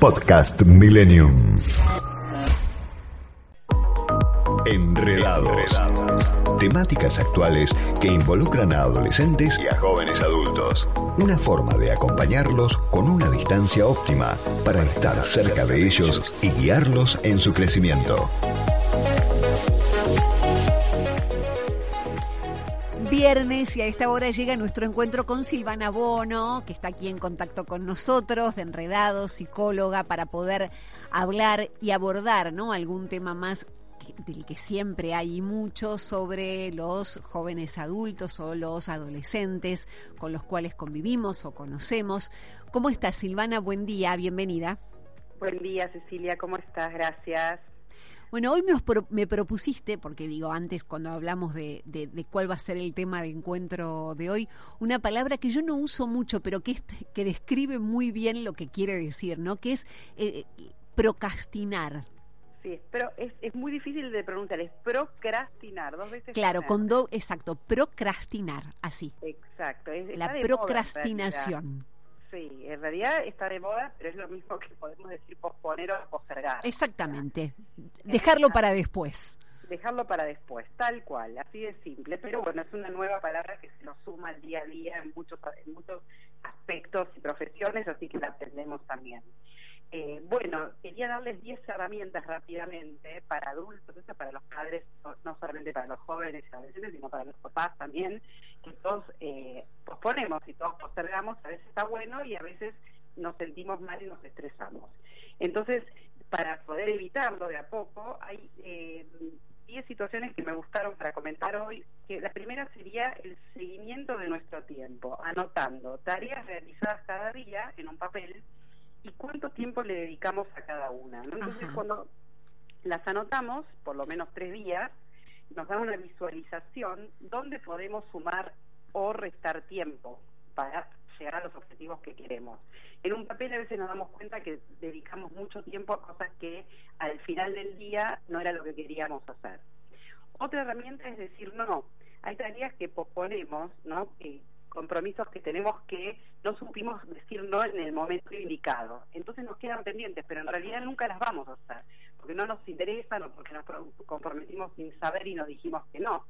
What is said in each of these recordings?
Podcast Millennium. Enredados. Temáticas actuales que involucran a adolescentes y a jóvenes adultos. Una forma de acompañarlos con una distancia óptima para estar cerca de ellos y guiarlos en su crecimiento. Viernes y a esta hora llega nuestro encuentro con Silvana Bono, que está aquí en contacto con nosotros, de Enredados, psicóloga, para poder hablar y abordar ¿no? algún tema más del que siempre hay mucho sobre los jóvenes adultos o los adolescentes con los cuales convivimos o conocemos. ¿Cómo estás, Silvana? Buen día, bienvenida. Buen día, Cecilia, ¿cómo estás? Gracias. Bueno, hoy me, propusiste, porque digo antes cuando hablamos de, de, cuál va a ser el tema de encuentro de hoy, una palabra que yo no uso mucho, pero que, que describe muy bien lo que quiere decir, ¿no? Que es eh, procrastinar. Sí, pero es, es muy difícil de pronunciar, es procrastinar, dos veces. Claro, con dos, exacto, procrastinar, así. Exacto. Es, la procrastinación. Sí, en realidad está de moda, pero es lo mismo que podemos decir posponer o postergar. Exactamente. Dejarlo para después. Dejarlo para después, tal cual, así de simple. Pero bueno, es una nueva palabra que se nos suma al día a día en muchos, en muchos aspectos y profesiones, así que la aprendemos también. Eh, bueno, quería darles 10 herramientas rápidamente para adultos, para los padres, no solamente para los jóvenes y adolescentes, sino para los papás también, que todos eh, posponemos y todos postergamos, a veces está bueno y a veces nos sentimos mal y nos estresamos. Entonces, para poder evitarlo de a poco, hay eh, 10 situaciones que me gustaron para comentar hoy, que la primera sería el seguimiento de nuestro tiempo, anotando tareas realizadas cada día en un papel, y cuánto tiempo le dedicamos a cada una. Entonces, cuando las anotamos, por lo menos tres días, nos da una visualización donde podemos sumar o restar tiempo para llegar a los objetivos que queremos. En un papel a veces nos damos cuenta que dedicamos mucho tiempo a cosas que al final del día no era lo que queríamos hacer. Otra herramienta es decir, no, hay tareas que posponemos, ¿no? Que compromisos que tenemos que no supimos decir no en el momento indicado. Entonces nos quedan pendientes, pero en realidad nunca las vamos a hacer, porque no nos interesan o porque nos comprometimos sin saber y nos dijimos que no.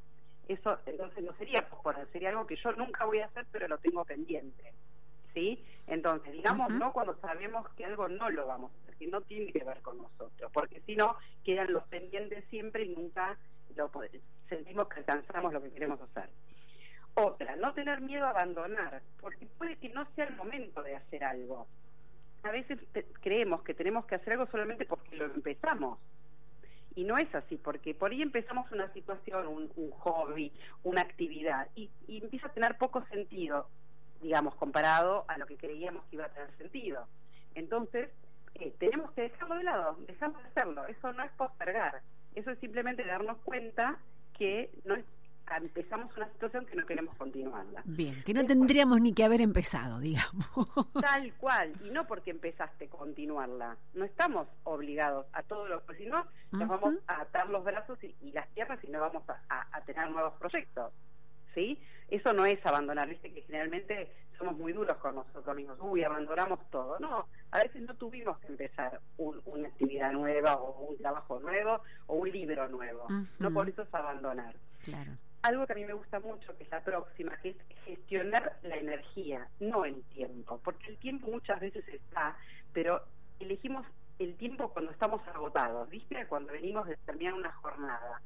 Eso entonces no sería posponer, sería algo que yo nunca voy a hacer, pero lo tengo pendiente. ¿Sí? Entonces, digamos no cuando sabemos que algo no lo vamos a hacer, que no tiene que ver con nosotros, porque si no, quedan los pendientes siempre y nunca lo sentimos que alcanzamos lo que queremos hacer. Otra, no tener miedo a abandonar, porque puede que no sea el momento de hacer algo. A veces creemos que tenemos que hacer algo solamente porque lo empezamos. Y no es así, porque por ahí empezamos una situación, un, hobby, una actividad, y, empieza a tener poco sentido, digamos, comparado a lo que creíamos que iba a tener sentido. Entonces, eh, tenemos que dejarlo de lado, dejamos de hacerlo. Eso no es postergar, eso es simplemente darnos cuenta que no es empezamos una situación que no queremos continuarla. Bien, que no tendríamos ni que haber empezado, digamos. Tal cual, y no porque empezaste continuarla. No estamos obligados a todo lo que, si no, nos vamos a atar los brazos y, las tierras y no vamos a, tener nuevos proyectos. ¿Sí? Eso no es abandonar, viste que generalmente somos muy duros con nosotros mismos, uy, abandonamos todo. No, a veces no tuvimos que empezar una actividad nueva o un trabajo nuevo o un libro nuevo. No por eso es abandonar. Claro algo que a mí me gusta mucho, que es la próxima, que es gestionar la energía, no el tiempo, porque el tiempo muchas veces está, pero elegimos el tiempo cuando estamos agotados, ¿viste? Cuando venimos de terminar una jornada.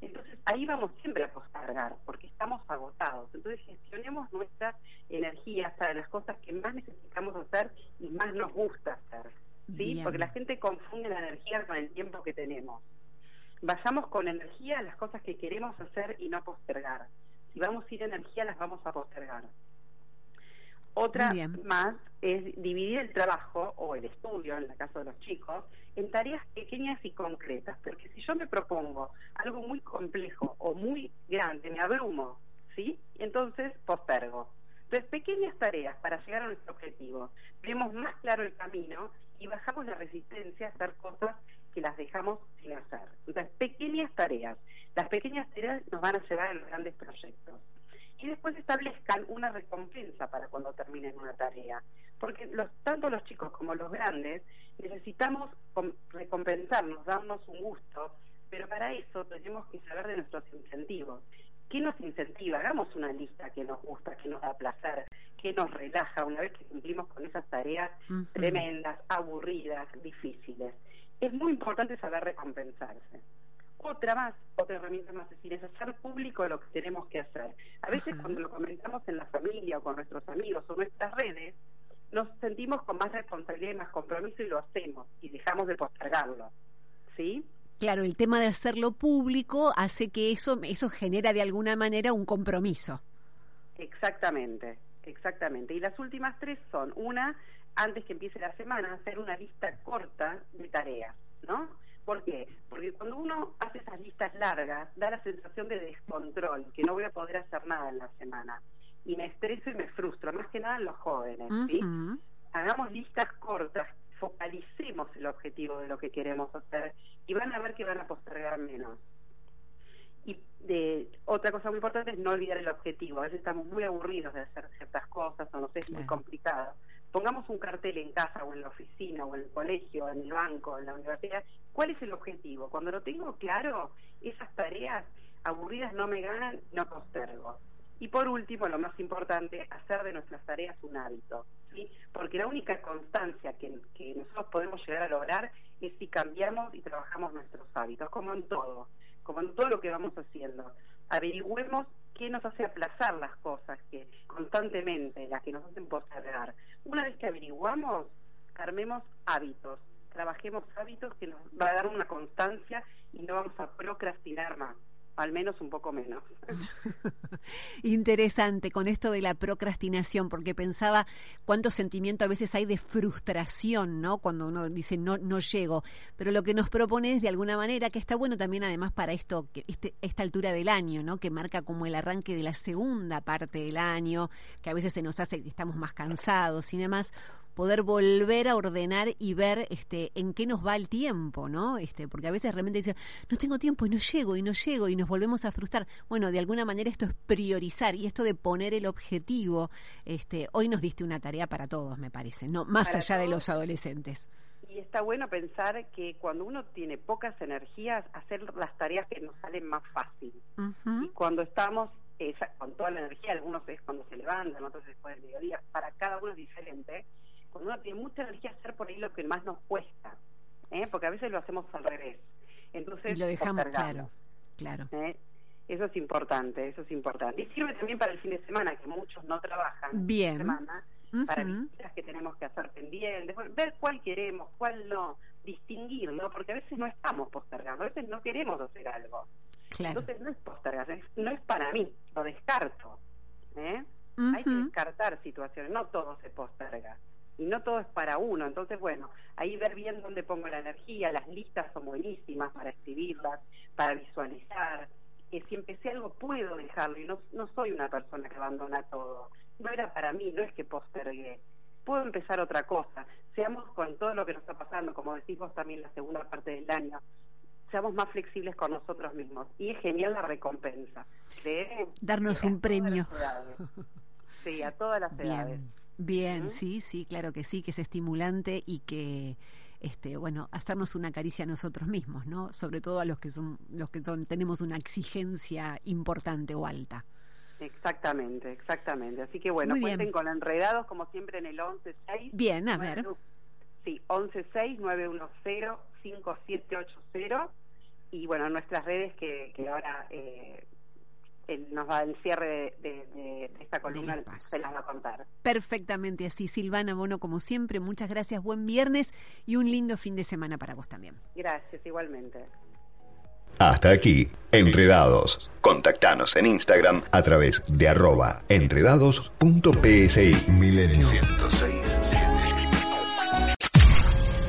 Entonces ahí vamos siempre a postergar, porque estamos agotados. Entonces gestionemos nuestra energía para las cosas que más necesitamos hacer y más nos gusta hacer, ¿sí? Porque la gente confunde la energía con el tiempo que tenemos vayamos con energía a las cosas que queremos hacer y no postergar. Si vamos sin energía, las vamos a postergar. Otra más es dividir el trabajo o el estudio, en el caso de los chicos, en tareas pequeñas y concretas, porque si yo me propongo algo muy complejo o muy grande, me abrumo, ¿sí? Entonces postergo. Entonces, pequeñas tareas para llegar a nuestro objetivo. Vemos más claro el camino y bajamos la resistencia a hacer cosas que las dejamos sin hacer. Entonces, pequeñas tareas. Las pequeñas tareas nos van a llevar a los grandes proyectos. Y después establezcan una recompensa para cuando terminen una tarea. Porque los, tanto los chicos como los grandes necesitamos recompensarnos, darnos un gusto, pero para eso tenemos que saber de nuestros incentivos. ¿Qué nos incentiva? Hagamos una lista que nos gusta, que nos da placer, que nos relaja una vez que cumplimos con esas tareas tremendas, aburridas, difíciles. Es muy importante saber recompensarse. Otra más, otra herramienta más, es decir, es hacer público lo que tenemos que hacer. A veces cuando lo comentamos en la familia o con nuestros amigos o nuestras redes, nos sentimos con más responsabilidad y más compromiso y lo hacemos y dejamos de postergarlo. ¿Sí? Claro, el tema de hacerlo público hace que eso, eso genera de alguna manera un compromiso. Exactamente, exactamente. Y las últimas tres son, una, antes que empiece la semana, hacer una lista corta de tareas, ¿no? ¿Por qué? Porque cuando uno hace esas listas largas, da la sensación de descontrol, que no voy a poder hacer nada en la semana. Y me estreso y me frustro, más que nada en los jóvenes, ¿sí? Hagamos listas cortas focalicemos el objetivo de lo que queremos hacer y van a ver que van a postergar menos. Y de, otra cosa muy importante es no olvidar el objetivo. A veces estamos muy aburridos de hacer ciertas cosas o no sé, es muy complicado. Pongamos un cartel en casa o en la oficina o en el colegio, en el banco, en la universidad. ¿Cuál es el objetivo? Cuando lo tengo claro, esas tareas aburridas no me ganan, no postergo. Y por último, lo más importante, hacer de nuestras tareas un hábito. ¿sí? Porque la única constancia que, nosotros podemos llegar a lograr es si cambiamos y trabajamos nuestros hábitos, como en todo, como en todo lo que vamos haciendo. Averigüemos qué nos hace aplazar las cosas que constantemente, las que nos hacen postergar. Una vez que averiguamos, armemos hábitos, trabajemos hábitos que nos va a dar una constancia y no vamos a procrastinar más al menos un poco menos. Interesante con esto de la procrastinación, porque pensaba cuánto sentimiento a veces hay de frustración, ¿no? Cuando uno dice no no llego, pero lo que nos propone es de alguna manera que está bueno también además para esto este, esta altura del año, ¿no? Que marca como el arranque de la segunda parte del año, que a veces se nos hace que estamos más cansados y demás poder volver a ordenar y ver este en qué nos va el tiempo, ¿no? Este, porque a veces realmente dice, no tengo tiempo y no llego y no llego y nos volvemos a frustrar. Bueno, de alguna manera esto es priorizar y esto de poner el objetivo, este, hoy nos diste una tarea para todos, me parece, no más allá de los adolescentes. Y está bueno pensar que cuando uno tiene pocas energías, hacer las tareas que nos salen más fácil. Y cuando estamos con toda la energía, algunos es cuando se levantan, otros después del mediodía, para cada uno es diferente cuando uno tiene mucha energía, hacer por ahí lo que más nos cuesta, ¿eh? porque a veces lo hacemos al revés. Entonces, y lo dejamos claro, claro. ¿eh? Eso es importante, eso es importante. Y sirve también para el fin de semana, que muchos no trabajan Bien. semana, para visitas que tenemos que hacer pendientes, ver cuál queremos, cuál no, distinguirlo, porque a veces no estamos postergando, a veces no queremos hacer algo. Claro. Entonces no es postergar, no es para mí, lo descarto. ¿eh? Hay que descartar situaciones, no todo se posterga y no todo es para uno. Entonces, bueno, ahí ver bien dónde pongo la energía, las listas son buenísimas para escribirlas, para visualizar. Que si empecé algo puedo dejarlo y no, no soy una persona que abandona todo. No era para mí, no es que postergué. Puedo empezar otra cosa. Seamos con todo lo que nos está pasando, como decís vos también la segunda parte del año, seamos más flexibles con nosotros mismos. Y es genial la recompensa. Darnos un premio. Sí, a todas las edades. Bien, sí, sí, claro que sí, que es estimulante y que este, bueno, hacernos una caricia a nosotros mismos, ¿no? Sobre todo a los que son los que son tenemos una exigencia importante o alta. Exactamente, exactamente. Así que bueno, cuenten con enredados como siempre en el 116. Bien, a ver. Sí, 116-910-5780 y bueno, nuestras redes que, que ahora eh, eh, nos va el cierre de, esta columna, de se las va a contar. Perfectamente así, Silvana Bono, como siempre, muchas gracias, buen viernes y un lindo fin de semana para vos también. Gracias, igualmente. Hasta aquí, Enredados. Contactanos en Instagram a través de arroba enredados.psi Milenio 106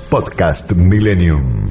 Podcast Millennium.